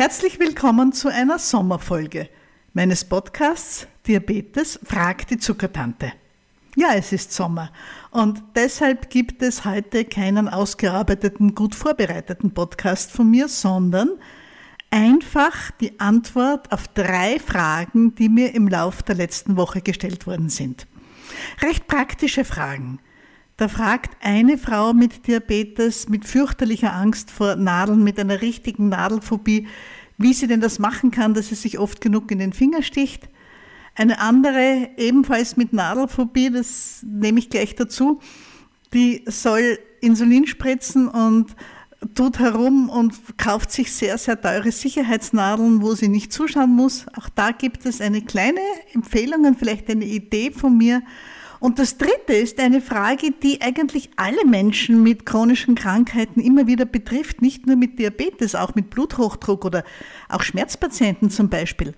Herzlich willkommen zu einer Sommerfolge meines Podcasts Diabetes fragt die Zuckertante. Ja, es ist Sommer und deshalb gibt es heute keinen ausgearbeiteten, gut vorbereiteten Podcast von mir, sondern einfach die Antwort auf drei Fragen, die mir im Lauf der letzten Woche gestellt worden sind. Recht praktische Fragen. Da fragt eine Frau mit Diabetes, mit fürchterlicher Angst vor Nadeln, mit einer richtigen Nadelphobie, wie sie denn das machen kann, dass sie sich oft genug in den Finger sticht. Eine andere, ebenfalls mit Nadelphobie, das nehme ich gleich dazu, die soll Insulin spritzen und tut herum und kauft sich sehr, sehr teure Sicherheitsnadeln, wo sie nicht zuschauen muss. Auch da gibt es eine kleine Empfehlung und vielleicht eine Idee von mir. Und das Dritte ist eine Frage, die eigentlich alle Menschen mit chronischen Krankheiten immer wieder betrifft, nicht nur mit Diabetes, auch mit Bluthochdruck oder auch Schmerzpatienten zum Beispiel.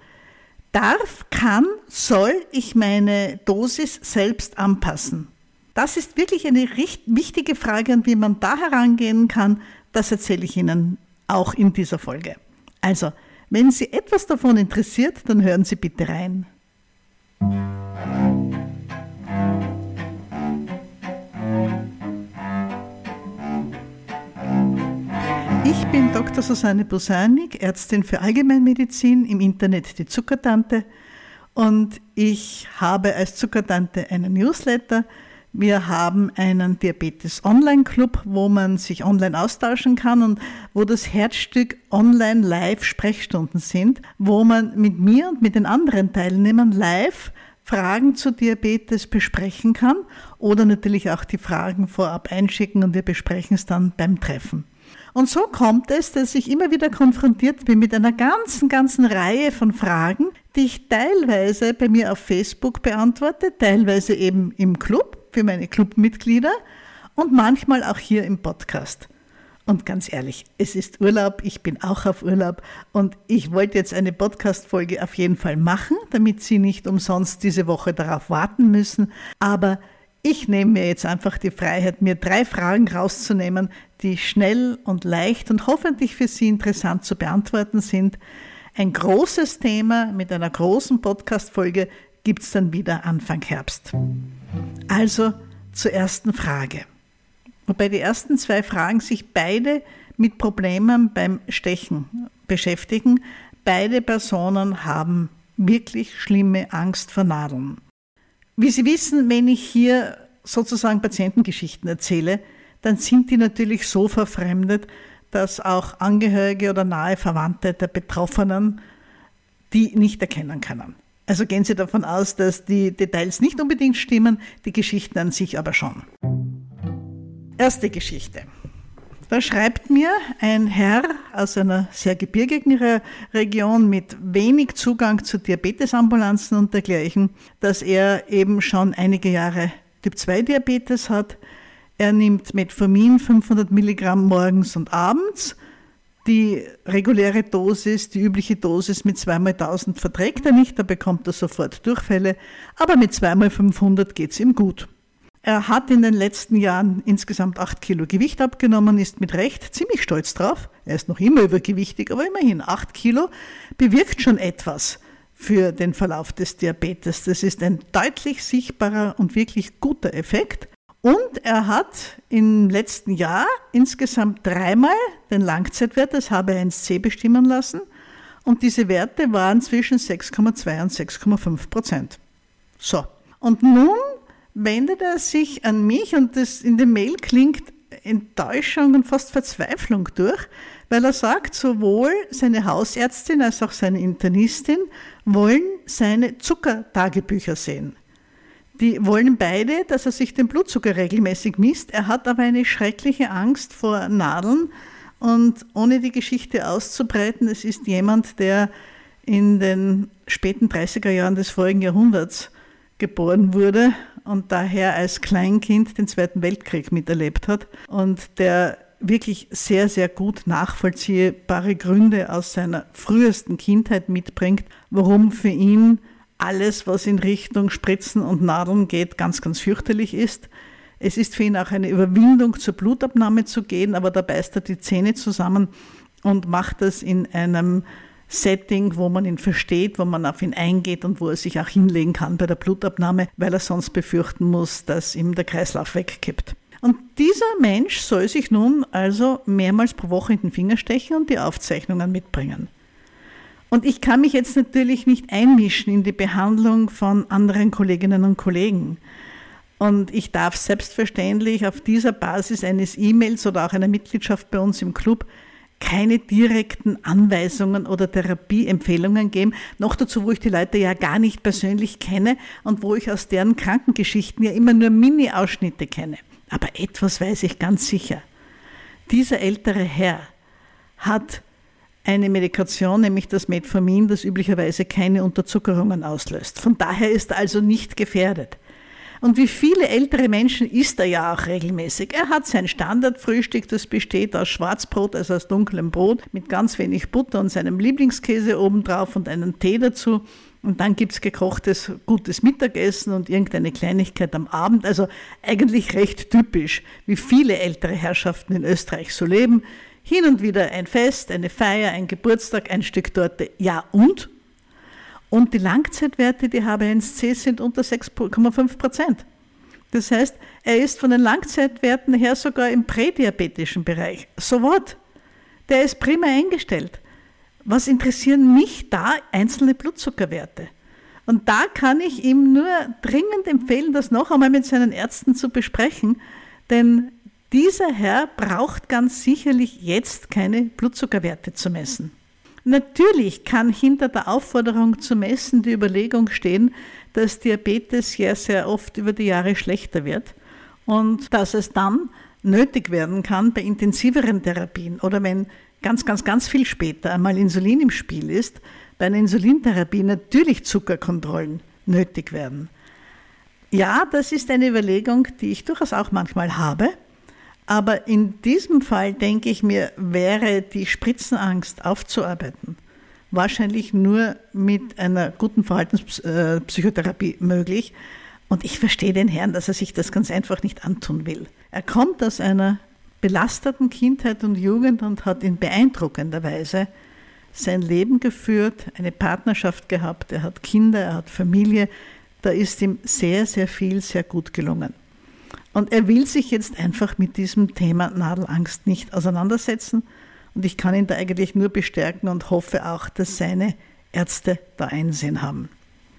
Darf, kann, soll ich meine Dosis selbst anpassen? Das ist wirklich eine wichtige Frage und wie man da herangehen kann, das erzähle ich Ihnen auch in dieser Folge. Also, wenn Sie etwas davon interessiert, dann hören Sie bitte rein. Ich bin Dr. Susanne Bosanik, Ärztin für Allgemeinmedizin, im Internet die Zuckertante und ich habe als Zuckertante einen Newsletter, wir haben einen Diabetes Online Club, wo man sich online austauschen kann und wo das Herzstück Online Live Sprechstunden sind, wo man mit mir und mit den anderen Teilnehmern live Fragen zu Diabetes besprechen kann oder natürlich auch die Fragen vorab einschicken und wir besprechen es dann beim Treffen. Und so kommt es, dass ich immer wieder konfrontiert bin mit einer ganzen, ganzen Reihe von Fragen, die ich teilweise bei mir auf Facebook beantworte, teilweise eben im Club für meine Clubmitglieder und manchmal auch hier im Podcast. Und ganz ehrlich, es ist Urlaub, ich bin auch auf Urlaub und ich wollte jetzt eine Podcast-Folge auf jeden Fall machen, damit Sie nicht umsonst diese Woche darauf warten müssen. Aber ich nehme mir jetzt einfach die Freiheit, mir drei Fragen rauszunehmen, die schnell und leicht und hoffentlich für Sie interessant zu beantworten sind. Ein großes Thema mit einer großen Podcast-Folge gibt es dann wieder Anfang Herbst. Also zur ersten Frage. Wobei die ersten zwei Fragen sich beide mit Problemen beim Stechen beschäftigen. Beide Personen haben wirklich schlimme Angst vor Nadeln. Wie Sie wissen, wenn ich hier sozusagen Patientengeschichten erzähle, dann sind die natürlich so verfremdet, dass auch Angehörige oder nahe Verwandte der Betroffenen die nicht erkennen können. Also gehen Sie davon aus, dass die Details nicht unbedingt stimmen, die Geschichten an sich aber schon. Erste Geschichte. Da schreibt mir ein Herr aus einer sehr gebirgigen Re Region mit wenig Zugang zu Diabetesambulanzen und dergleichen, dass er eben schon einige Jahre Typ 2 Diabetes hat. Er nimmt Metformin 500 Milligramm morgens und abends die reguläre Dosis, die übliche Dosis mit zweimal 1000 verträgt er nicht, da bekommt er sofort Durchfälle, aber mit zweimal 500 geht es ihm gut. Er hat in den letzten Jahren insgesamt 8 Kilo Gewicht abgenommen, ist mit Recht ziemlich stolz drauf. Er ist noch immer übergewichtig, aber immerhin 8 Kilo bewirkt schon etwas für den Verlauf des Diabetes. Das ist ein deutlich sichtbarer und wirklich guter Effekt. Und er hat im letzten Jahr insgesamt dreimal den Langzeitwert des HB1C bestimmen lassen. Und diese Werte waren zwischen 6,2 und 6,5 Prozent. So. Und nun wendet er sich an mich und das in dem Mail klingt Enttäuschung und fast Verzweiflung durch, weil er sagt, sowohl seine Hausärztin als auch seine Internistin wollen seine Zuckertagebücher sehen. Die wollen beide, dass er sich den Blutzucker regelmäßig misst. Er hat aber eine schreckliche Angst vor Nadeln. Und ohne die Geschichte auszubreiten, es ist jemand, der in den späten 30er Jahren des vorigen Jahrhunderts geboren wurde und daher als Kleinkind den Zweiten Weltkrieg miterlebt hat und der wirklich sehr, sehr gut nachvollziehbare Gründe aus seiner frühesten Kindheit mitbringt, warum für ihn alles, was in Richtung Spritzen und Nadeln geht, ganz, ganz fürchterlich ist. Es ist für ihn auch eine Überwindung, zur Blutabnahme zu gehen, aber da beißt er die Zähne zusammen und macht das in einem Setting, wo man ihn versteht, wo man auf ihn eingeht und wo er sich auch hinlegen kann bei der Blutabnahme, weil er sonst befürchten muss, dass ihm der Kreislauf wegkippt. Und dieser Mensch soll sich nun also mehrmals pro Woche in den Finger stechen und die Aufzeichnungen mitbringen. Und ich kann mich jetzt natürlich nicht einmischen in die Behandlung von anderen Kolleginnen und Kollegen. Und ich darf selbstverständlich auf dieser Basis eines E-Mails oder auch einer Mitgliedschaft bei uns im Club keine direkten Anweisungen oder Therapieempfehlungen geben. Noch dazu, wo ich die Leute ja gar nicht persönlich kenne und wo ich aus deren Krankengeschichten ja immer nur Mini-Ausschnitte kenne. Aber etwas weiß ich ganz sicher. Dieser ältere Herr hat eine Medikation, nämlich das Metformin, das üblicherweise keine Unterzuckerungen auslöst. Von daher ist er also nicht gefährdet. Und wie viele ältere Menschen isst er ja auch regelmäßig. Er hat sein Standardfrühstück, das besteht aus Schwarzbrot, also aus dunklem Brot, mit ganz wenig Butter und seinem Lieblingskäse obendrauf und einen Tee dazu. Und dann gibt es gekochtes, gutes Mittagessen und irgendeine Kleinigkeit am Abend. Also eigentlich recht typisch, wie viele ältere Herrschaften in Österreich so leben. Hin und wieder ein Fest, eine Feier, ein Geburtstag, ein Stück Torte. Ja und? Und die Langzeitwerte, die HbA1c sind unter 6,5 Prozent. Das heißt, er ist von den Langzeitwerten her sogar im prädiabetischen Bereich. So what? Der ist prima eingestellt. Was interessieren mich da einzelne Blutzuckerwerte? Und da kann ich ihm nur dringend empfehlen, das noch einmal mit seinen Ärzten zu besprechen, denn dieser Herr braucht ganz sicherlich jetzt keine Blutzuckerwerte zu messen. Natürlich kann hinter der Aufforderung zu messen die Überlegung stehen, dass Diabetes ja sehr oft über die Jahre schlechter wird und dass es dann nötig werden kann bei intensiveren Therapien oder wenn ganz, ganz, ganz viel später einmal Insulin im Spiel ist, bei einer Insulintherapie natürlich Zuckerkontrollen nötig werden. Ja, das ist eine Überlegung, die ich durchaus auch manchmal habe. Aber in diesem Fall denke ich mir, wäre die Spritzenangst aufzuarbeiten wahrscheinlich nur mit einer guten Verhaltenspsychotherapie möglich. Und ich verstehe den Herrn, dass er sich das ganz einfach nicht antun will. Er kommt aus einer belasteten Kindheit und Jugend und hat in beeindruckender Weise sein Leben geführt, eine Partnerschaft gehabt, er hat Kinder, er hat Familie. Da ist ihm sehr, sehr viel, sehr gut gelungen. Und er will sich jetzt einfach mit diesem Thema Nadelangst nicht auseinandersetzen. Und ich kann ihn da eigentlich nur bestärken und hoffe auch, dass seine Ärzte da Einsehen haben.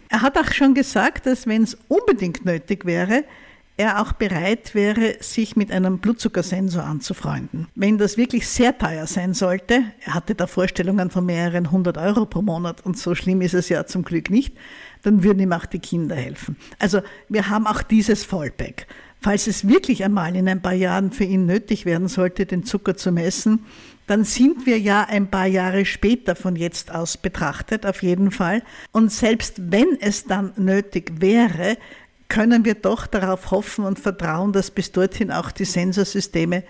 Er hat auch schon gesagt, dass wenn es unbedingt nötig wäre, er auch bereit wäre, sich mit einem Blutzuckersensor anzufreunden. Wenn das wirklich sehr teuer sein sollte, er hatte da Vorstellungen von mehreren hundert Euro pro Monat und so schlimm ist es ja zum Glück nicht, dann würden ihm auch die Kinder helfen. Also wir haben auch dieses Fallback. Falls es wirklich einmal in ein paar Jahren für ihn nötig werden sollte, den Zucker zu messen, dann sind wir ja ein paar Jahre später von jetzt aus betrachtet, auf jeden Fall. Und selbst wenn es dann nötig wäre, können wir doch darauf hoffen und vertrauen, dass bis dorthin auch die Sensorsysteme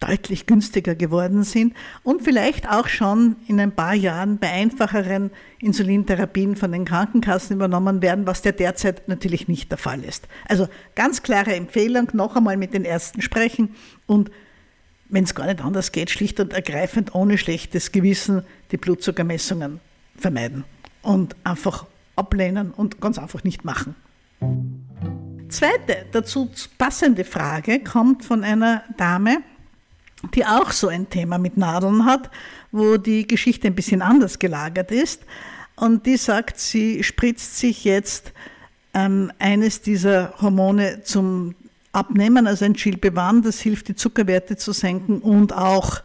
deutlich günstiger geworden sind und vielleicht auch schon in ein paar Jahren bei einfacheren Insulintherapien von den Krankenkassen übernommen werden, was der derzeit natürlich nicht der Fall ist. Also ganz klare Empfehlung, noch einmal mit den Ärzten sprechen und wenn es gar nicht anders geht, schlicht und ergreifend ohne schlechtes Gewissen die Blutzuckermessungen vermeiden und einfach ablehnen und ganz einfach nicht machen. Zweite dazu passende Frage kommt von einer Dame, die auch so ein Thema mit Nadeln hat, wo die Geschichte ein bisschen anders gelagert ist. Und die sagt, sie spritzt sich jetzt ähm, eines dieser Hormone zum Abnehmen, also ein Chilbewan, das hilft, die Zuckerwerte zu senken und auch,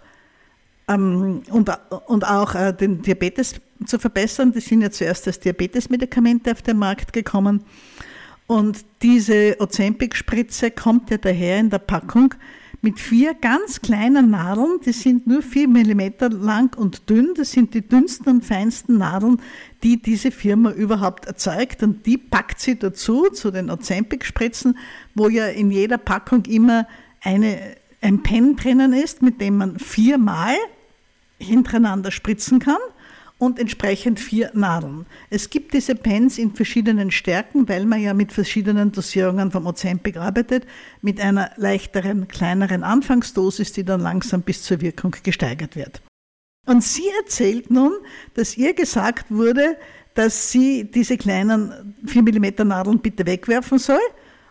ähm, und, und auch äh, den Diabetes zu verbessern. Die sind ja zuerst als Diabetesmedikamente auf den Markt gekommen. Und diese Ozempic-Spritze kommt ja daher in der Packung mit vier ganz kleinen Nadeln, die sind nur vier Millimeter lang und dünn. Das sind die dünnsten und feinsten Nadeln, die diese Firma überhaupt erzeugt. Und die packt sie dazu, zu den Ozempic-Spritzen, wo ja in jeder Packung immer eine, ein Pen drinnen ist, mit dem man viermal hintereinander spritzen kann und entsprechend vier Nadeln. Es gibt diese Pens in verschiedenen Stärken, weil man ja mit verschiedenen Dosierungen vom Ozempic arbeitet, mit einer leichteren, kleineren Anfangsdosis, die dann langsam bis zur Wirkung gesteigert wird. Und sie erzählt nun, dass ihr gesagt wurde, dass sie diese kleinen 4 mm Nadeln bitte wegwerfen soll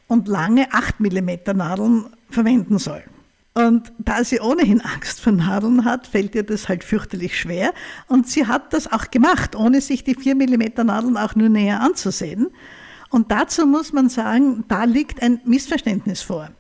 und lange 8 mm Nadeln verwenden soll. Und da sie ohnehin Angst vor Nadeln hat, fällt ihr das halt fürchterlich schwer. Und sie hat das auch gemacht, ohne sich die 4 mm Nadeln auch nur näher anzusehen. Und dazu muss man sagen, da liegt ein Missverständnis vor.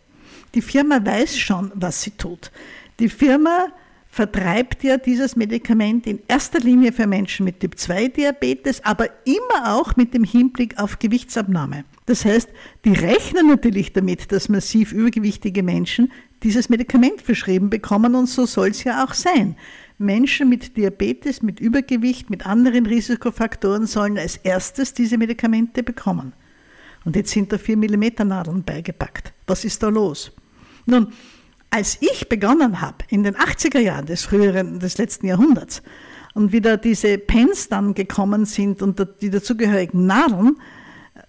Die Firma weiß schon, was sie tut. Die Firma vertreibt ja dieses Medikament in erster Linie für Menschen mit Typ-2-Diabetes, aber immer auch mit dem Hinblick auf Gewichtsabnahme. Das heißt, die rechnen natürlich damit, dass massiv übergewichtige Menschen dieses Medikament verschrieben bekommen und so soll es ja auch sein. Menschen mit Diabetes, mit Übergewicht, mit anderen Risikofaktoren sollen als erstes diese Medikamente bekommen. Und jetzt sind da 4 mm Nadeln beigepackt. Was ist da los? Nun, als ich begonnen habe, in den 80er Jahren des früheren, des letzten Jahrhunderts, und wieder diese Pens dann gekommen sind und die dazugehörigen Nadeln,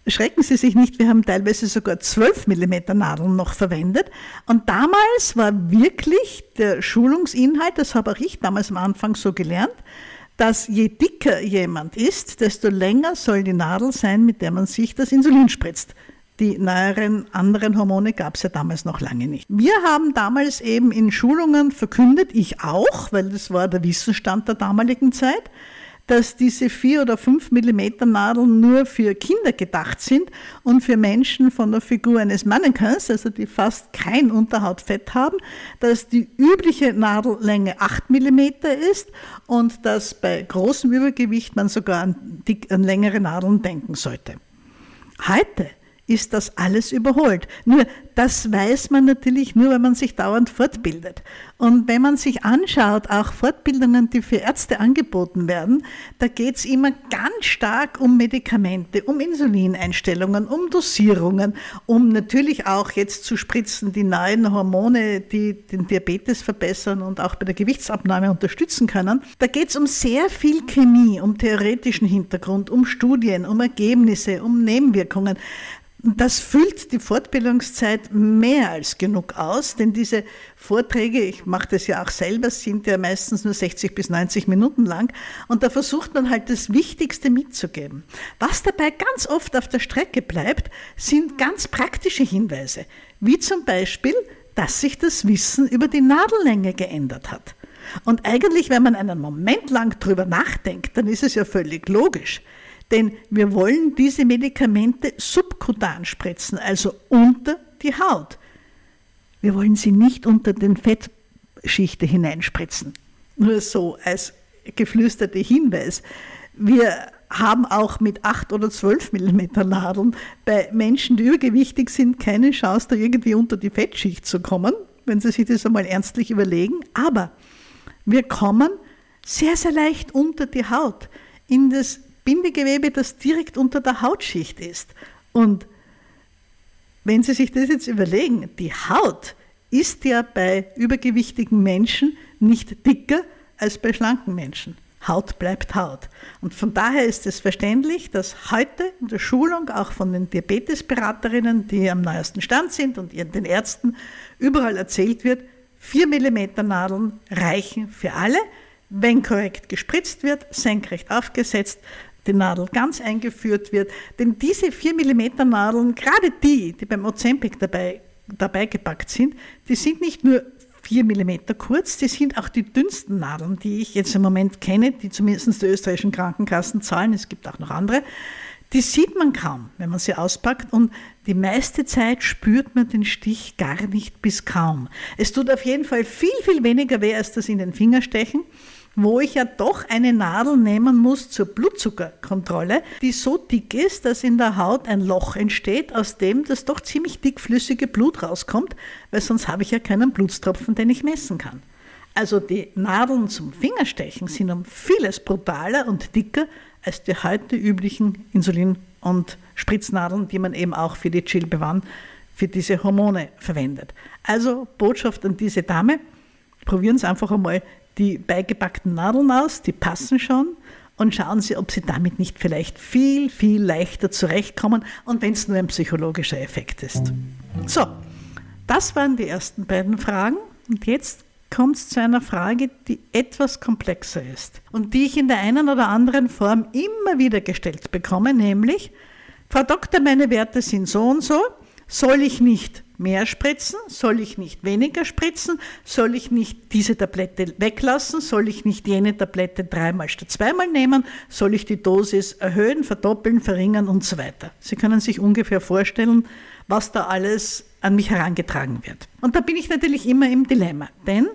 schrecken Sie sich nicht, wir haben teilweise sogar 12 mm Nadeln noch verwendet. Und damals war wirklich der Schulungsinhalt, das habe auch ich damals am Anfang so gelernt, dass je dicker jemand ist, desto länger soll die Nadel sein, mit der man sich das Insulin spritzt. Die neueren anderen Hormone gab es ja damals noch lange nicht. Wir haben damals eben in Schulungen verkündet, ich auch, weil das war der Wissensstand der damaligen Zeit, dass diese vier oder fünf Millimeter Nadeln nur für Kinder gedacht sind und für Menschen von der Figur eines Mannequins, also die fast kein Unterhautfett haben, dass die übliche Nadellänge acht Millimeter ist und dass bei großem Übergewicht man sogar an, dick, an längere Nadeln denken sollte. Heute ist das alles überholt. Nur das weiß man natürlich nur, wenn man sich dauernd fortbildet. Und wenn man sich anschaut, auch Fortbildungen, die für Ärzte angeboten werden, da geht es immer ganz stark um Medikamente, um Insulineinstellungen, um Dosierungen, um natürlich auch jetzt zu spritzen die neuen Hormone, die den Diabetes verbessern und auch bei der Gewichtsabnahme unterstützen können. Da geht es um sehr viel Chemie, um theoretischen Hintergrund, um Studien, um Ergebnisse, um Nebenwirkungen. Das füllt die Fortbildungszeit mehr als genug aus, denn diese Vorträge, ich mache das ja auch selber, sind ja meistens nur 60 bis 90 Minuten lang und da versucht man halt das Wichtigste mitzugeben. Was dabei ganz oft auf der Strecke bleibt, sind ganz praktische Hinweise, wie zum Beispiel, dass sich das Wissen über die Nadellänge geändert hat. Und eigentlich, wenn man einen Moment lang drüber nachdenkt, dann ist es ja völlig logisch. Denn wir wollen diese Medikamente subkutan spritzen, also unter die Haut. Wir wollen sie nicht unter den Fettschichte hineinspritzen. Nur so als geflüsterte Hinweis. Wir haben auch mit 8 oder 12 mm Nadeln bei Menschen, die übergewichtig sind, keine Chance, da irgendwie unter die Fettschicht zu kommen, wenn Sie sich das einmal ernstlich überlegen. Aber wir kommen sehr, sehr leicht unter die Haut in das Bindegewebe, das direkt unter der Hautschicht ist. Und wenn Sie sich das jetzt überlegen, die Haut ist ja bei übergewichtigen Menschen nicht dicker als bei schlanken Menschen. Haut bleibt Haut. Und von daher ist es verständlich, dass heute in der Schulung auch von den Diabetesberaterinnen, die am neuesten Stand sind und den Ärzten, überall erzählt wird, 4 mm Nadeln reichen für alle, wenn korrekt gespritzt wird, senkrecht aufgesetzt, die Nadel ganz eingeführt wird. Denn diese 4 mm Nadeln, gerade die, die beim Ozempic dabei, dabei gepackt sind, die sind nicht nur 4 mm kurz, die sind auch die dünnsten Nadeln, die ich jetzt im Moment kenne, die zumindest die österreichischen Krankenkassen zahlen. Es gibt auch noch andere. Die sieht man kaum, wenn man sie auspackt und die meiste Zeit spürt man den Stich gar nicht bis kaum. Es tut auf jeden Fall viel, viel weniger weh als das in den Finger stechen wo ich ja doch eine Nadel nehmen muss zur Blutzuckerkontrolle, die so dick ist, dass in der Haut ein Loch entsteht, aus dem das doch ziemlich dickflüssige Blut rauskommt, weil sonst habe ich ja keinen Blutstropfen, den ich messen kann. Also die Nadeln zum Fingerstechen sind um vieles brutaler und dicker als die heute üblichen Insulin- und Spritznadeln, die man eben auch für die Chilbewan, für diese Hormone verwendet. Also Botschaft an diese Dame, probieren Sie einfach einmal die beigepackten Nadeln aus, die passen schon. Und schauen Sie, ob Sie damit nicht vielleicht viel, viel leichter zurechtkommen und wenn es nur ein psychologischer Effekt ist. So, das waren die ersten beiden Fragen. Und jetzt kommt es zu einer Frage, die etwas komplexer ist und die ich in der einen oder anderen Form immer wieder gestellt bekomme, nämlich, Frau Doktor, meine Werte sind so und so, soll ich nicht mehr spritzen? Soll ich nicht weniger spritzen? Soll ich nicht diese Tablette weglassen? Soll ich nicht jene Tablette dreimal statt zweimal nehmen? Soll ich die Dosis erhöhen, verdoppeln, verringern und so weiter? Sie können sich ungefähr vorstellen, was da alles an mich herangetragen wird. Und da bin ich natürlich immer im Dilemma, denn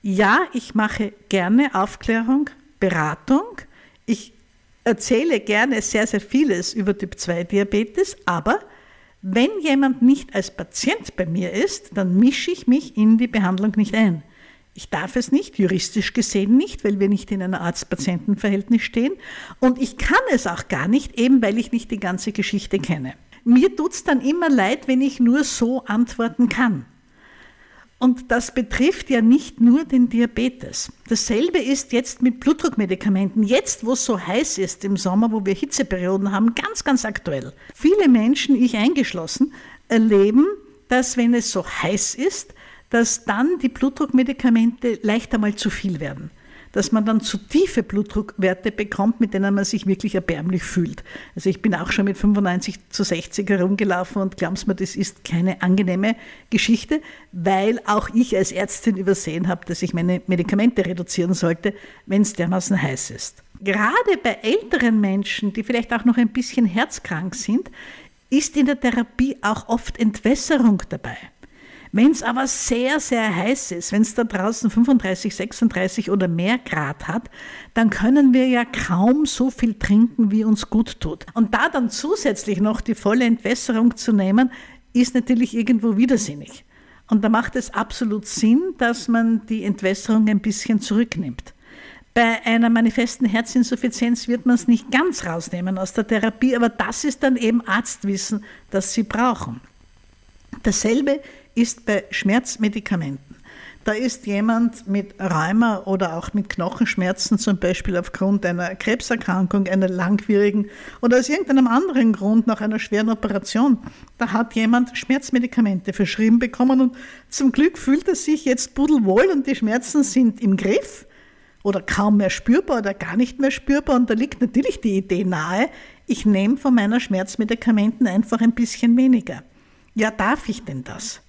ja, ich mache gerne Aufklärung, Beratung, ich erzähle gerne sehr, sehr vieles über Typ 2 Diabetes, aber wenn jemand nicht als Patient bei mir ist, dann mische ich mich in die Behandlung nicht ein. Ich darf es nicht, juristisch gesehen nicht, weil wir nicht in einem Arzt-Patienten-Verhältnis stehen. Und ich kann es auch gar nicht, eben weil ich nicht die ganze Geschichte kenne. Mir tut es dann immer leid, wenn ich nur so antworten kann. Und das betrifft ja nicht nur den Diabetes. Dasselbe ist jetzt mit Blutdruckmedikamenten. Jetzt, wo es so heiß ist im Sommer, wo wir Hitzeperioden haben, ganz, ganz aktuell. Viele Menschen, ich eingeschlossen, erleben, dass wenn es so heiß ist, dass dann die Blutdruckmedikamente leicht einmal zu viel werden dass man dann zu tiefe Blutdruckwerte bekommt, mit denen man sich wirklich erbärmlich fühlt. Also ich bin auch schon mit 95 zu 60 herumgelaufen und glaubst mir, das ist keine angenehme Geschichte, weil auch ich als Ärztin übersehen habe, dass ich meine Medikamente reduzieren sollte, wenn es dermaßen heiß ist. Gerade bei älteren Menschen, die vielleicht auch noch ein bisschen herzkrank sind, ist in der Therapie auch oft Entwässerung dabei. Wenn es aber sehr, sehr heiß ist, wenn es da draußen 35, 36 oder mehr Grad hat, dann können wir ja kaum so viel trinken, wie uns gut tut. Und da dann zusätzlich noch die volle Entwässerung zu nehmen, ist natürlich irgendwo widersinnig. Und da macht es absolut Sinn, dass man die Entwässerung ein bisschen zurücknimmt. Bei einer manifesten Herzinsuffizienz wird man es nicht ganz rausnehmen aus der Therapie, aber das ist dann eben Arztwissen, das Sie brauchen. Dasselbe ist bei Schmerzmedikamenten. Da ist jemand mit Rheuma oder auch mit Knochenschmerzen, zum Beispiel aufgrund einer Krebserkrankung, einer langwierigen oder aus irgendeinem anderen Grund nach einer schweren Operation. Da hat jemand Schmerzmedikamente verschrieben bekommen und zum Glück fühlt er sich jetzt pudelwohl und die Schmerzen sind im Griff oder kaum mehr spürbar oder gar nicht mehr spürbar. Und da liegt natürlich die Idee nahe, ich nehme von meiner Schmerzmedikamenten einfach ein bisschen weniger. Ja, darf ich denn das?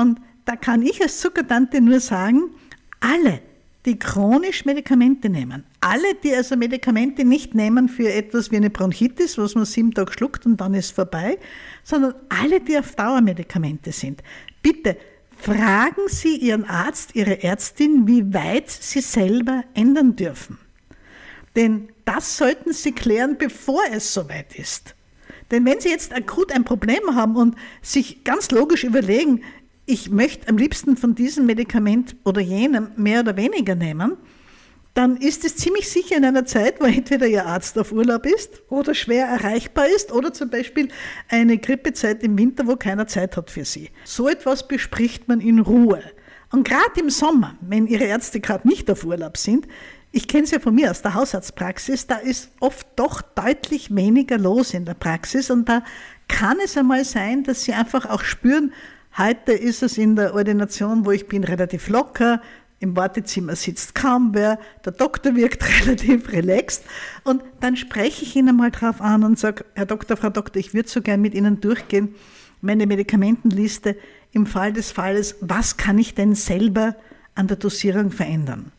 Und da kann ich als Zuckertante nur sagen, alle, die chronisch Medikamente nehmen, alle, die also Medikamente nicht nehmen für etwas wie eine Bronchitis, was man sieben Tage schluckt und dann ist vorbei, sondern alle, die auf Dauermedikamente sind, bitte fragen Sie Ihren Arzt, Ihre Ärztin, wie weit Sie selber ändern dürfen. Denn das sollten Sie klären, bevor es soweit ist. Denn wenn Sie jetzt akut ein Problem haben und sich ganz logisch überlegen, ich möchte am liebsten von diesem Medikament oder jenem mehr oder weniger nehmen, dann ist es ziemlich sicher in einer Zeit, wo entweder Ihr Arzt auf Urlaub ist oder schwer erreichbar ist oder zum Beispiel eine Grippezeit im Winter, wo keiner Zeit hat für Sie. So etwas bespricht man in Ruhe. Und gerade im Sommer, wenn Ihre Ärzte gerade nicht auf Urlaub sind, ich kenne es ja von mir aus der Hausarztpraxis, da ist oft doch deutlich weniger los in der Praxis und da kann es einmal sein, dass Sie einfach auch spüren, Heute ist es in der Ordination, wo ich bin, relativ locker. Im Wartezimmer sitzt kaum wer. Der Doktor wirkt relativ relaxed. Und dann spreche ich ihn einmal drauf an und sage, Herr Doktor, Frau Doktor, ich würde so gern mit Ihnen durchgehen, meine Medikamentenliste im Fall des Falles, was kann ich denn selber an der Dosierung verändern?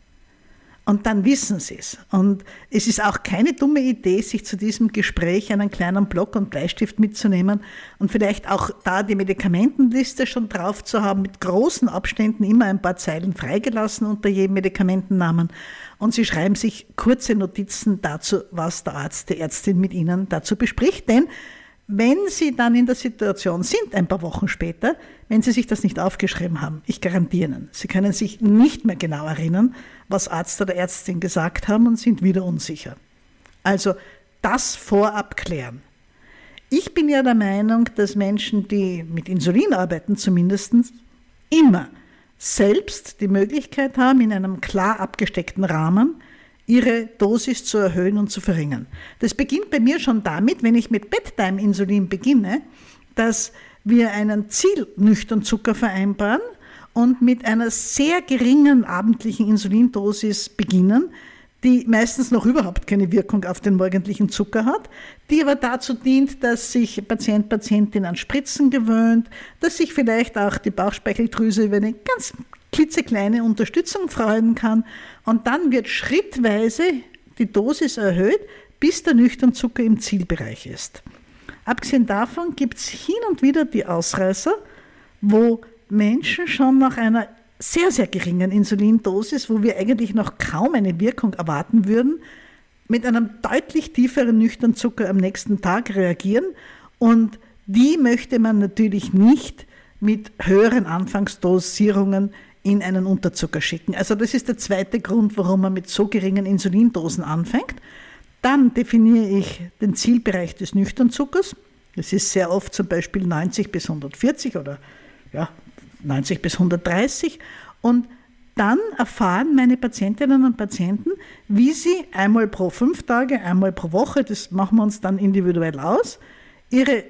Und dann wissen sie es. Und es ist auch keine dumme Idee, sich zu diesem Gespräch einen kleinen Block und Bleistift mitzunehmen und vielleicht auch da die Medikamentenliste schon drauf zu haben, mit großen Abständen immer ein paar Zeilen freigelassen unter jedem Medikamentennamen. Und sie schreiben sich kurze Notizen dazu, was der Arzt, die Ärztin mit ihnen dazu bespricht. Denn wenn Sie dann in der Situation sind, ein paar Wochen später, wenn Sie sich das nicht aufgeschrieben haben, ich garantiere Ihnen, Sie können sich nicht mehr genau erinnern, was Arzt oder Ärztin gesagt haben und sind wieder unsicher. Also das vorab klären. Ich bin ja der Meinung, dass Menschen, die mit Insulin arbeiten zumindest, immer selbst die Möglichkeit haben, in einem klar abgesteckten Rahmen ihre Dosis zu erhöhen und zu verringern. Das beginnt bei mir schon damit, wenn ich mit Bedtime-Insulin beginne, dass wir einen Zielnüchtern Zucker vereinbaren und mit einer sehr geringen abendlichen Insulindosis beginnen, die meistens noch überhaupt keine Wirkung auf den morgendlichen Zucker hat, die aber dazu dient, dass sich Patient, Patientin an Spritzen gewöhnt, dass sich vielleicht auch die Bauchspeicheldrüse über eine ganz klitzekleine Unterstützung freuen kann und dann wird schrittweise die Dosis erhöht, bis der Nüchternzucker im Zielbereich ist. Abgesehen davon gibt es hin und wieder die Ausreißer, wo Menschen schon nach einer sehr, sehr geringen Insulindosis, wo wir eigentlich noch kaum eine Wirkung erwarten würden, mit einem deutlich tieferen Nüchternzucker am nächsten Tag reagieren. Und die möchte man natürlich nicht mit höheren Anfangsdosierungen in einen Unterzucker schicken. Also das ist der zweite Grund, warum man mit so geringen Insulindosen anfängt. Dann definiere ich den Zielbereich des Nüchternzuckers. Das ist sehr oft zum Beispiel 90 bis 140 oder ja, 90 bis 130. Und dann erfahren meine Patientinnen und Patienten, wie sie einmal pro fünf Tage, einmal pro Woche, das machen wir uns dann individuell aus, ihre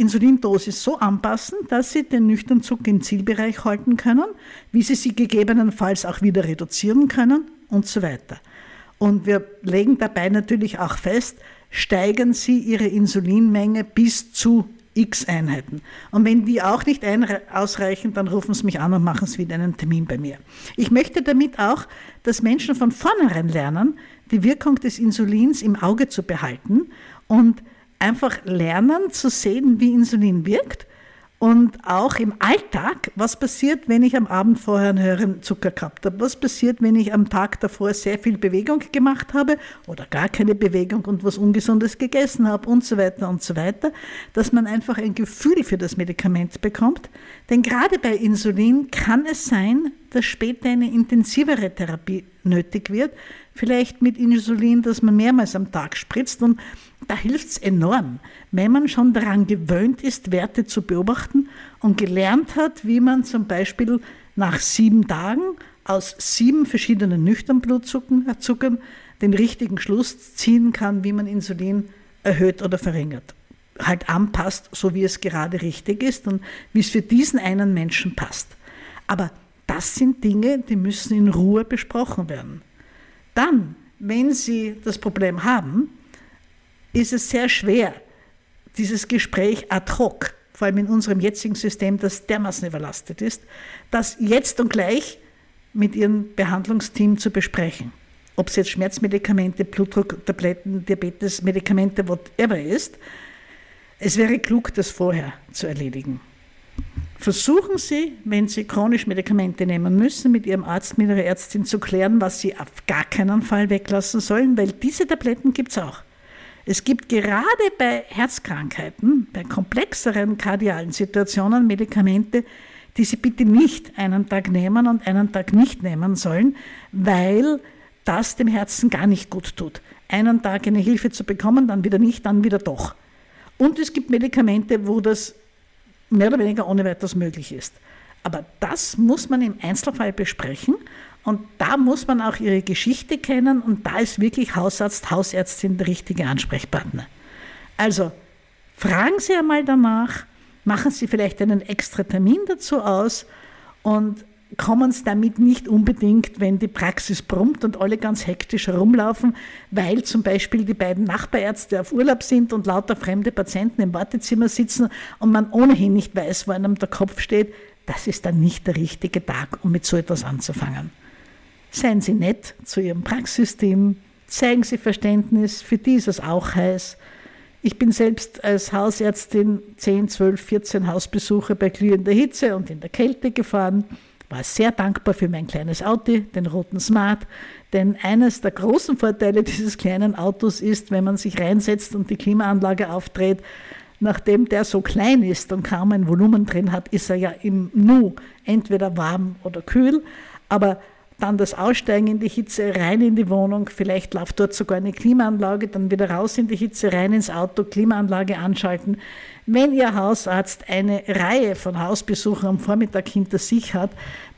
Insulindosis so anpassen, dass sie den Nüchternzucker im Zielbereich halten können, wie sie sie gegebenenfalls auch wieder reduzieren können und so weiter. Und wir legen dabei natürlich auch fest, steigern sie ihre Insulinmenge bis zu x Einheiten. Und wenn die auch nicht ausreichen, dann rufen sie mich an und machen es wieder einen Termin bei mir. Ich möchte damit auch, dass Menschen von vornherein lernen, die Wirkung des Insulins im Auge zu behalten und einfach lernen zu sehen, wie Insulin wirkt und auch im Alltag, was passiert, wenn ich am Abend vorher einen höheren Zucker gehabt habe? Was passiert, wenn ich am Tag davor sehr viel Bewegung gemacht habe oder gar keine Bewegung und was Ungesundes gegessen habe und so weiter und so weiter? Dass man einfach ein Gefühl für das Medikament bekommt. Denn gerade bei Insulin kann es sein, dass später eine intensivere Therapie nötig wird. Vielleicht mit Insulin, das man mehrmals am Tag spritzt. Und da hilft es enorm, wenn man schon daran gewöhnt ist, Werte zu beobachten und gelernt hat, wie man zum Beispiel nach sieben Tagen aus sieben verschiedenen Nüchternblutzuckern äh, den richtigen Schluss ziehen kann, wie man Insulin erhöht oder verringert. Halt anpasst, so wie es gerade richtig ist und wie es für diesen einen Menschen passt. Aber das sind Dinge, die müssen in Ruhe besprochen werden. Dann, wenn Sie das Problem haben, ist es sehr schwer, dieses Gespräch ad hoc, vor allem in unserem jetzigen System, das dermaßen überlastet ist, das jetzt und gleich mit Ihrem Behandlungsteam zu besprechen. Ob es jetzt Schmerzmedikamente, Blutdrucktabletten, Diabetes, Medikamente, whatever ist. Es wäre klug, das vorher zu erledigen. Versuchen Sie, wenn Sie chronisch Medikamente nehmen müssen, mit Ihrem Arzt, mit Ihrer Ärztin zu klären, was Sie auf gar keinen Fall weglassen sollen, weil diese Tabletten gibt es auch. Es gibt gerade bei Herzkrankheiten, bei komplexeren kardialen Situationen Medikamente, die Sie bitte nicht einen Tag nehmen und einen Tag nicht nehmen sollen, weil das dem Herzen gar nicht gut tut. Einen Tag eine Hilfe zu bekommen, dann wieder nicht, dann wieder doch. Und es gibt Medikamente, wo das mehr oder weniger ohne weiteres möglich ist. Aber das muss man im Einzelfall besprechen und da muss man auch ihre Geschichte kennen und da ist wirklich Hausarzt, Hausärztin der richtige Ansprechpartner. Also fragen Sie einmal danach, machen Sie vielleicht einen extra Termin dazu aus und kommen Sie damit nicht unbedingt, wenn die Praxis brummt und alle ganz hektisch herumlaufen, weil zum Beispiel die beiden Nachbarärzte auf Urlaub sind und lauter fremde Patienten im Wartezimmer sitzen und man ohnehin nicht weiß, wo einem der Kopf steht. Das ist dann nicht der richtige Tag, um mit so etwas anzufangen. Seien Sie nett zu Ihrem Praxissystem, zeigen Sie Verständnis, für die ist es auch heiß. Ich bin selbst als Hausärztin 10, 12, 14 Hausbesuche bei glühender Hitze und in der Kälte gefahren war sehr dankbar für mein kleines Auto, den roten Smart, denn eines der großen Vorteile dieses kleinen Autos ist, wenn man sich reinsetzt und die Klimaanlage aufdreht, nachdem der so klein ist und kaum ein Volumen drin hat, ist er ja im Nu entweder warm oder kühl, aber dann das Aussteigen in die Hitze, rein in die Wohnung, vielleicht läuft dort sogar eine Klimaanlage, dann wieder raus in die Hitze, rein ins Auto, Klimaanlage anschalten. Wenn Ihr Hausarzt eine Reihe von Hausbesuchen am Vormittag hinter sich hat,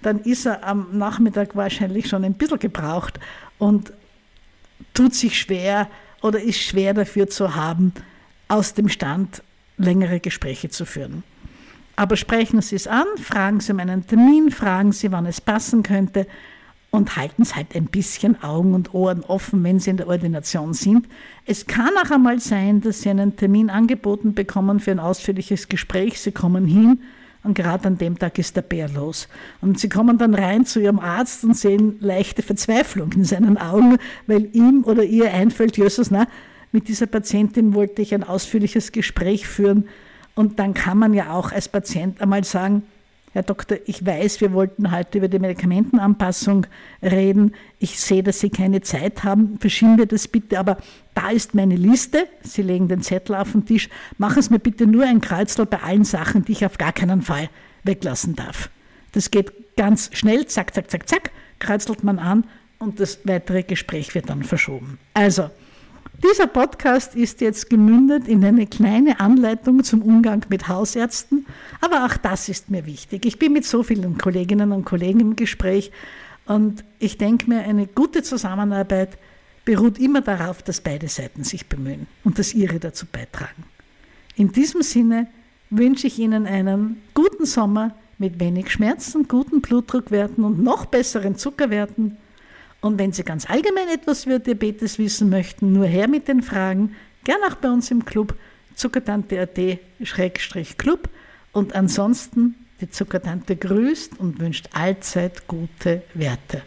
dann ist er am Nachmittag wahrscheinlich schon ein bisschen gebraucht und tut sich schwer oder ist schwer dafür zu haben, aus dem Stand längere Gespräche zu führen. Aber sprechen Sie es an, fragen Sie um einen Termin, fragen Sie, wann es passen könnte und halten Sie halt ein bisschen Augen und Ohren offen, wenn Sie in der Ordination sind. Es kann auch einmal sein, dass Sie einen Termin angeboten bekommen für ein ausführliches Gespräch. Sie kommen hin und gerade an dem Tag ist der Bär los. Und Sie kommen dann rein zu Ihrem Arzt und sehen leichte Verzweiflung in seinen Augen, weil ihm oder ihr einfällt, Jesus, na, mit dieser Patientin wollte ich ein ausführliches Gespräch führen und dann kann man ja auch als Patient einmal sagen, Herr Doktor, ich weiß, wir wollten heute über die Medikamentenanpassung reden. Ich sehe, dass Sie keine Zeit haben. Verschieben wir das bitte. Aber da ist meine Liste. Sie legen den Zettel auf den Tisch. Machen Sie mir bitte nur ein Kreuzl bei allen Sachen, die ich auf gar keinen Fall weglassen darf. Das geht ganz schnell. Zack, zack, zack, zack. Kreuzelt man an und das weitere Gespräch wird dann verschoben. Also, dieser Podcast ist jetzt gemündet in eine kleine Anleitung zum Umgang mit Hausärzten, aber auch das ist mir wichtig. Ich bin mit so vielen Kolleginnen und Kollegen im Gespräch und ich denke mir, eine gute Zusammenarbeit beruht immer darauf, dass beide Seiten sich bemühen und dass ihre dazu beitragen. In diesem Sinne wünsche ich Ihnen einen guten Sommer mit wenig Schmerzen, guten Blutdruckwerten und noch besseren Zuckerwerten und wenn Sie ganz allgemein etwas über Diabetes wissen möchten, nur her mit den Fragen, gern auch bei uns im Club zuckertante.at-club und ansonsten die Zuckertante grüßt und wünscht allzeit gute Werte.